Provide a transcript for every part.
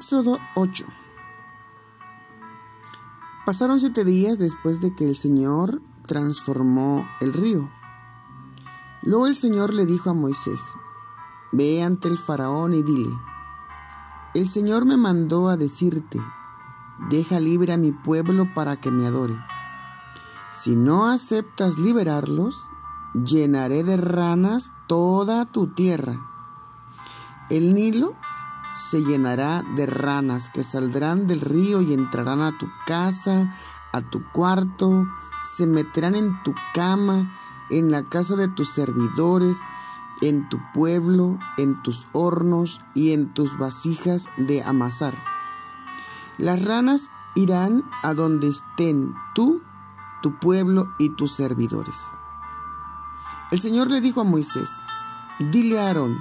Éxodo 8 Pasaron siete días después de que el Señor transformó el río. Luego el Señor le dijo a Moisés, Ve ante el faraón y dile, El Señor me mandó a decirte, deja libre a mi pueblo para que me adore. Si no aceptas liberarlos, llenaré de ranas toda tu tierra. El Nilo se llenará de ranas que saldrán del río y entrarán a tu casa, a tu cuarto, se meterán en tu cama, en la casa de tus servidores, en tu pueblo, en tus hornos y en tus vasijas de amasar. Las ranas irán a donde estén tú, tu pueblo y tus servidores. El Señor le dijo a Moisés, dile a Aarón,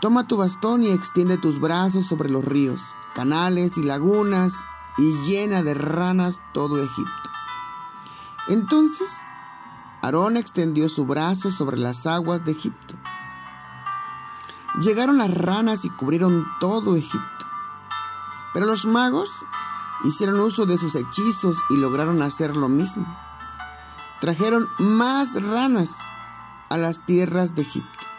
toma tu bastón y extiende tus brazos sobre los ríos, canales y lagunas y llena de ranas todo Egipto. Entonces Aarón extendió su brazo sobre las aguas de Egipto. Llegaron las ranas y cubrieron todo Egipto. Pero los magos hicieron uso de sus hechizos y lograron hacer lo mismo. Trajeron más ranas a las tierras de Egipto.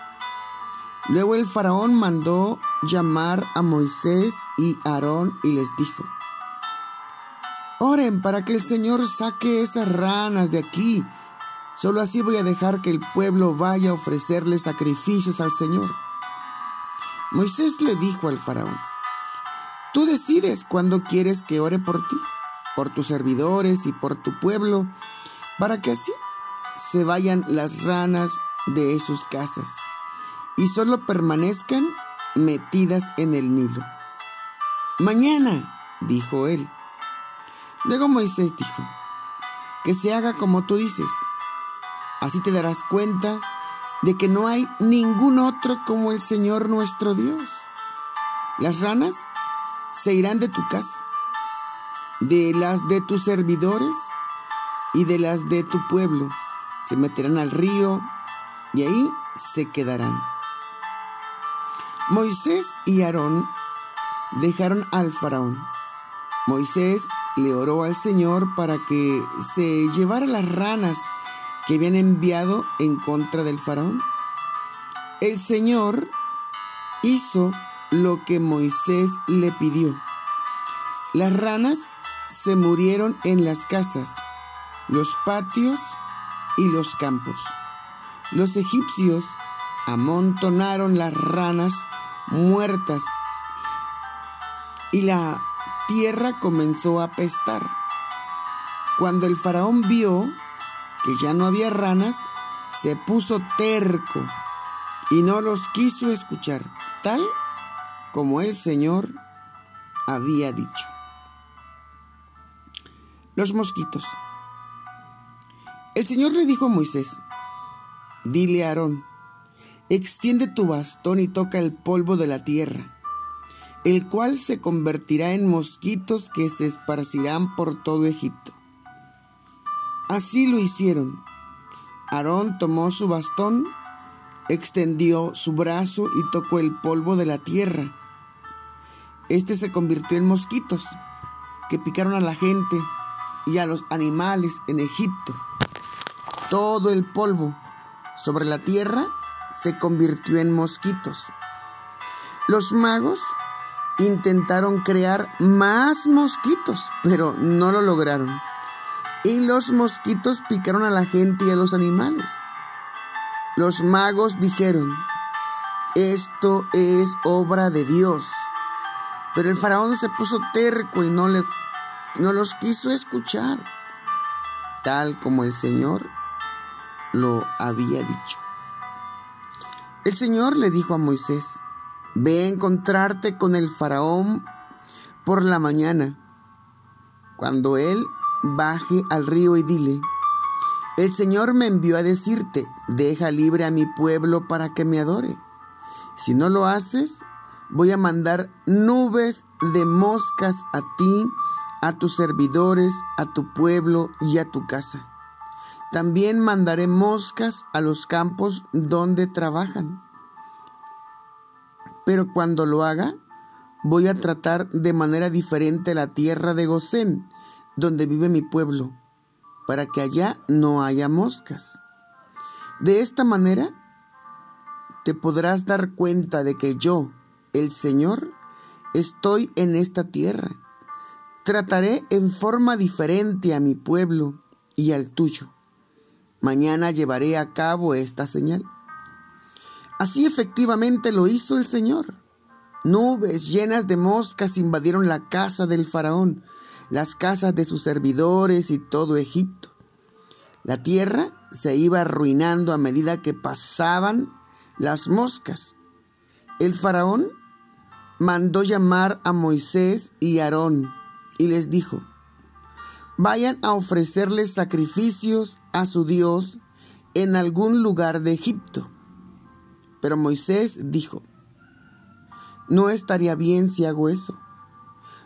Luego el faraón mandó llamar a Moisés y Aarón y les dijo, Oren para que el Señor saque esas ranas de aquí Solo así voy a dejar que el pueblo vaya a ofrecerle sacrificios al Señor. Moisés le dijo al faraón, tú decides cuándo quieres que ore por ti, por tus servidores y por tu pueblo, para que así se vayan las ranas de sus casas y solo permanezcan metidas en el Nilo. Mañana, dijo él. Luego Moisés dijo, que se haga como tú dices Así te darás cuenta de que no hay ningún otro como el Señor nuestro Dios. Las ranas se irán de tu casa, de las de tus servidores y de las de tu pueblo. Se meterán al río y ahí se quedarán. Moisés y Aarón dejaron al faraón. Moisés le oró al Señor para que se llevara las ranas que habían enviado en contra del faraón. El Señor hizo lo que Moisés le pidió. Las ranas se murieron en las casas, los patios y los campos. Los egipcios amontonaron las ranas muertas y la tierra comenzó a pestar. Cuando el faraón vio que ya no había ranas, se puso terco y no los quiso escuchar, tal como el Señor había dicho. Los mosquitos. El Señor le dijo a Moisés, dile a Aarón, extiende tu bastón y toca el polvo de la tierra, el cual se convertirá en mosquitos que se esparcirán por todo Egipto. Así lo hicieron. Aarón tomó su bastón, extendió su brazo y tocó el polvo de la tierra. Este se convirtió en mosquitos que picaron a la gente y a los animales en Egipto. Todo el polvo sobre la tierra se convirtió en mosquitos. Los magos intentaron crear más mosquitos, pero no lo lograron y los mosquitos picaron a la gente y a los animales. Los magos dijeron, esto es obra de Dios. Pero el faraón se puso terco y no, le, no los quiso escuchar, tal como el Señor lo había dicho. El Señor le dijo a Moisés, ve a encontrarte con el faraón por la mañana. Cuando él baje al río y dile, el Señor me envió a decirte, deja libre a mi pueblo para que me adore. Si no lo haces, voy a mandar nubes de moscas a ti, a tus servidores, a tu pueblo y a tu casa. También mandaré moscas a los campos donde trabajan. Pero cuando lo haga, voy a tratar de manera diferente la tierra de Gosén, donde vive mi pueblo, para que allá no haya moscas. De esta manera te podrás dar cuenta de que yo, el Señor, estoy en esta tierra. Trataré en forma diferente a mi pueblo y al tuyo. Mañana llevaré a cabo esta señal. Así efectivamente lo hizo el Señor. Nubes llenas de moscas invadieron la casa del faraón, las casas de sus servidores y todo Egipto. La tierra se iba arruinando a medida que pasaban las moscas. El faraón mandó llamar a Moisés y Aarón y les dijo, vayan a ofrecerles sacrificios a su Dios en algún lugar de Egipto. Pero Moisés dijo, no estaría bien si hago eso.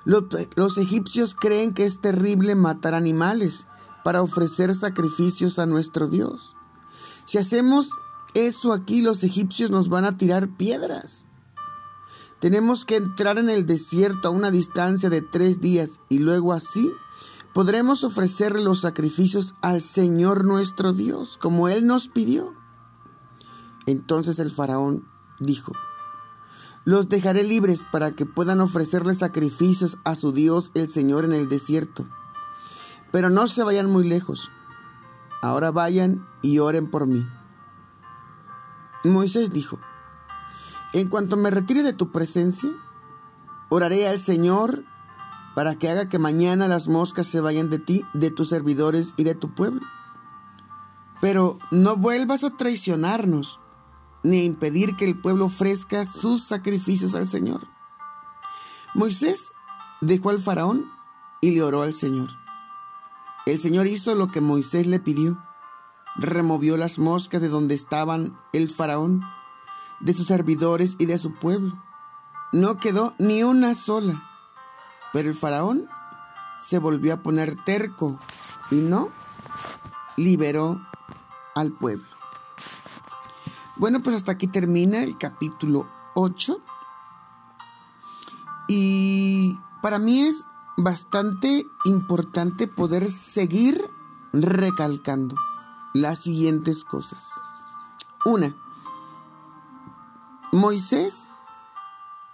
Los, egipcios creen que es terrible matar animales para ofrecer sacrificios a nuestro Dios. Si hacemos eso aquí, los egipcios nos van a tirar piedras. Tenemos que entrar en el desierto a una distancia de tres días y luego así podremos ofrecer los sacrificios al Señor nuestro Dios, como Él nos pidió. Entonces el faraón dijo, los dejaré libres para que puedan ofrecerle sacrificios a su Dios el Señor en el desierto. Pero no se vayan muy lejos. Ahora vayan y oren por mí. Moisés dijo, en cuanto me retire de tu presencia, oraré al Señor para que haga que mañana las moscas se vayan de ti, de tus servidores y de tu pueblo. Pero no vuelvas a traicionarnos ni impedir que el pueblo ofrezca sus sacrificios al Señor. Moisés dejó al faraón y le oró al Señor. El Señor hizo lo que Moisés le pidió. Removió las moscas de donde estaban el faraón, de sus servidores y de su pueblo. No quedó ni una sola. Pero el faraón se volvió a poner terco y no liberó al pueblo. Bueno, pues hasta aquí termina el capítulo 8. Y para mí es bastante importante poder seguir recalcando las siguientes cosas. Una, Moisés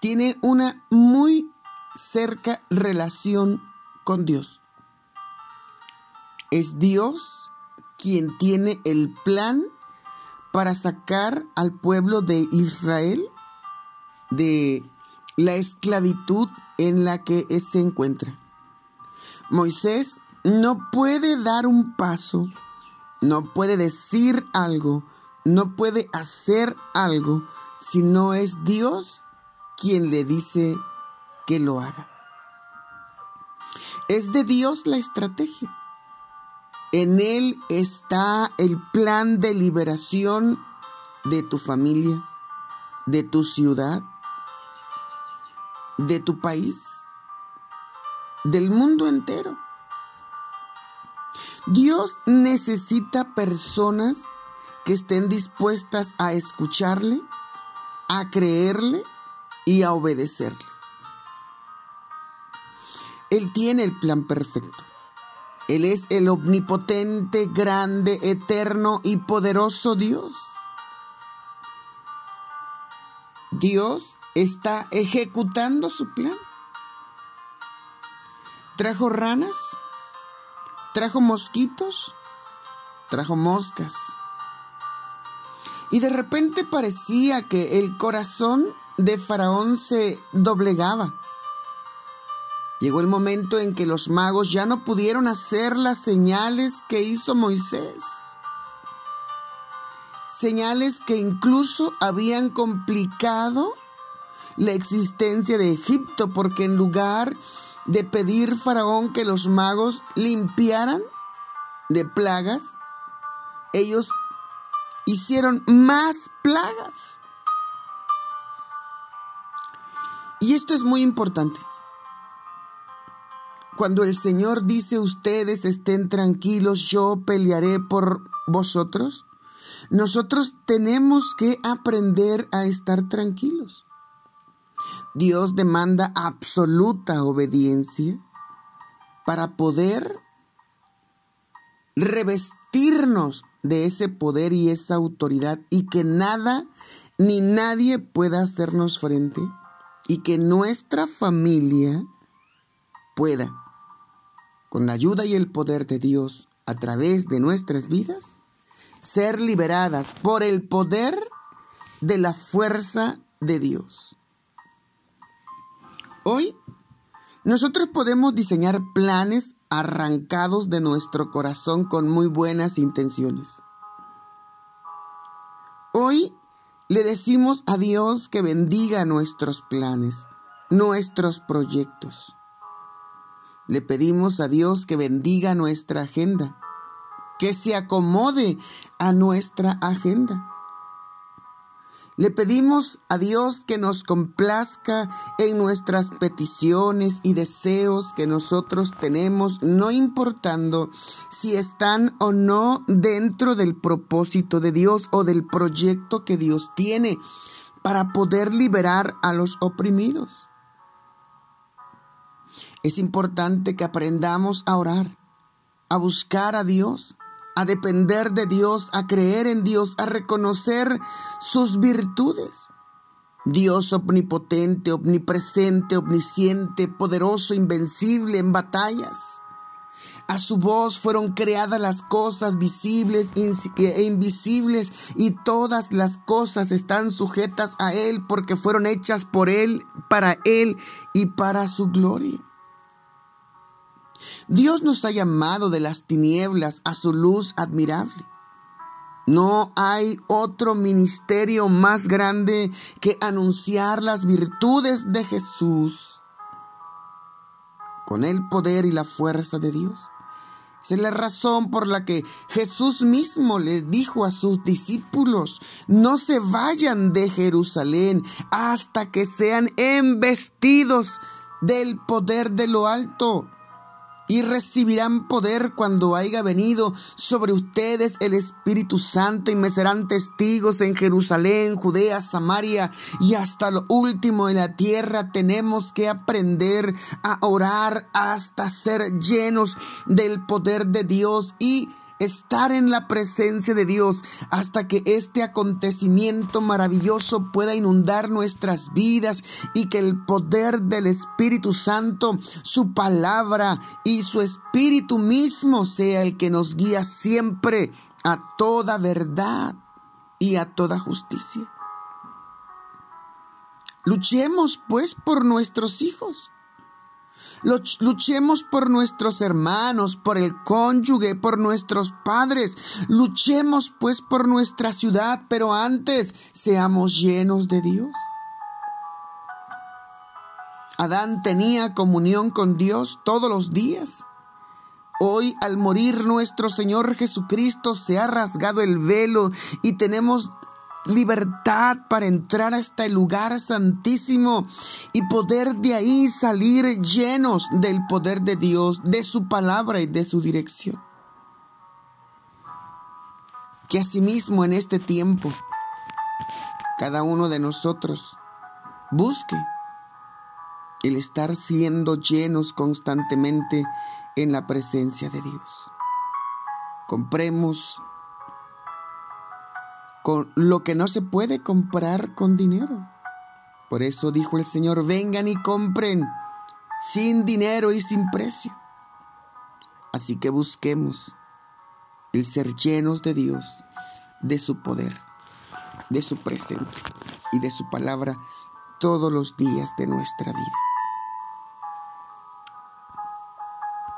tiene una muy cerca relación con Dios. Es Dios quien tiene el plan para sacar al pueblo de Israel de la esclavitud en la que se encuentra. Moisés no puede dar un paso, no puede decir algo, no puede hacer algo si no es Dios quien le dice que lo haga. Es de Dios la estrategia. En Él está el plan de liberación de tu familia, de tu ciudad, de tu país, del mundo entero. Dios necesita personas que estén dispuestas a escucharle, a creerle y a obedecerle. Él tiene el plan perfecto. Él es el omnipotente, grande, eterno y poderoso Dios. Dios está ejecutando su plan. Trajo ranas, trajo mosquitos, trajo moscas. Y de repente parecía que el corazón de Faraón se doblegaba. Llegó el momento en que los magos ya no pudieron hacer las señales que hizo Moisés. Señales que incluso habían complicado la existencia de Egipto, porque en lugar de pedir Faraón que los magos limpiaran de plagas, ellos hicieron más plagas. Y esto es muy importante. Cuando el Señor dice ustedes estén tranquilos, yo pelearé por vosotros, nosotros tenemos que aprender a estar tranquilos. Dios demanda absoluta obediencia para poder revestirnos de ese poder y esa autoridad y que nada ni nadie pueda hacernos frente y que nuestra familia pueda, con la ayuda y el poder de Dios a través de nuestras vidas, ser liberadas por el poder de la fuerza de Dios. Hoy nosotros podemos diseñar planes arrancados de nuestro corazón con muy buenas intenciones. Hoy le decimos a Dios que bendiga nuestros planes, nuestros proyectos. Le pedimos a Dios que bendiga nuestra agenda, que se acomode a nuestra agenda. Le pedimos a Dios que nos complazca en nuestras peticiones y deseos que nosotros tenemos, no importando si están o no dentro del propósito de Dios o del proyecto que Dios tiene para poder liberar a los oprimidos. Es importante que aprendamos a orar, a buscar a Dios, a depender de Dios, a creer en Dios, a reconocer sus virtudes. Dios omnipotente, omnipresente, omnisciente, poderoso, invencible en batallas. A su voz fueron creadas las cosas visibles e invisibles y todas las cosas están sujetas a Él porque fueron hechas por Él, para Él y para su gloria. Dios nos ha llamado de las tinieblas a su luz admirable. No hay otro ministerio más grande que anunciar las virtudes de Jesús con el poder y la fuerza de Dios. es la razón por la que Jesús mismo les dijo a sus discípulos, no se vayan de Jerusalén hasta que sean embestidos del poder de lo alto y recibirán poder cuando haya venido sobre ustedes el Espíritu Santo y me serán testigos en Jerusalén, Judea, Samaria y hasta lo último de la tierra. Tenemos que aprender a orar hasta ser llenos del poder de Dios y estar en la presencia de Dios hasta que este acontecimiento maravilloso pueda inundar nuestras vidas y que el poder del Espíritu Santo, su palabra y su Espíritu mismo sea el que nos guía siempre a toda verdad y a toda justicia. Luchemos pues por nuestros hijos Luchemos por nuestros hermanos, por el cónyuge, por nuestros padres. Luchemos pues por nuestra ciudad, pero antes seamos llenos de Dios. Adán tenía comunión con Dios todos los días. Hoy al morir nuestro Señor Jesucristo se ha rasgado el velo y tenemos libertad para entrar a este lugar santísimo y poder de ahí salir llenos del poder de Dios, de su palabra y de su dirección. Que asimismo en este tiempo cada uno de nosotros busque el estar siendo llenos constantemente en la presencia de Dios. Compremos con lo que no se puede comprar con dinero. Por eso dijo el Señor, vengan y compren sin dinero y sin precio. Así que busquemos el ser llenos de Dios, de su poder, de su presencia y de su palabra todos los días de nuestra vida.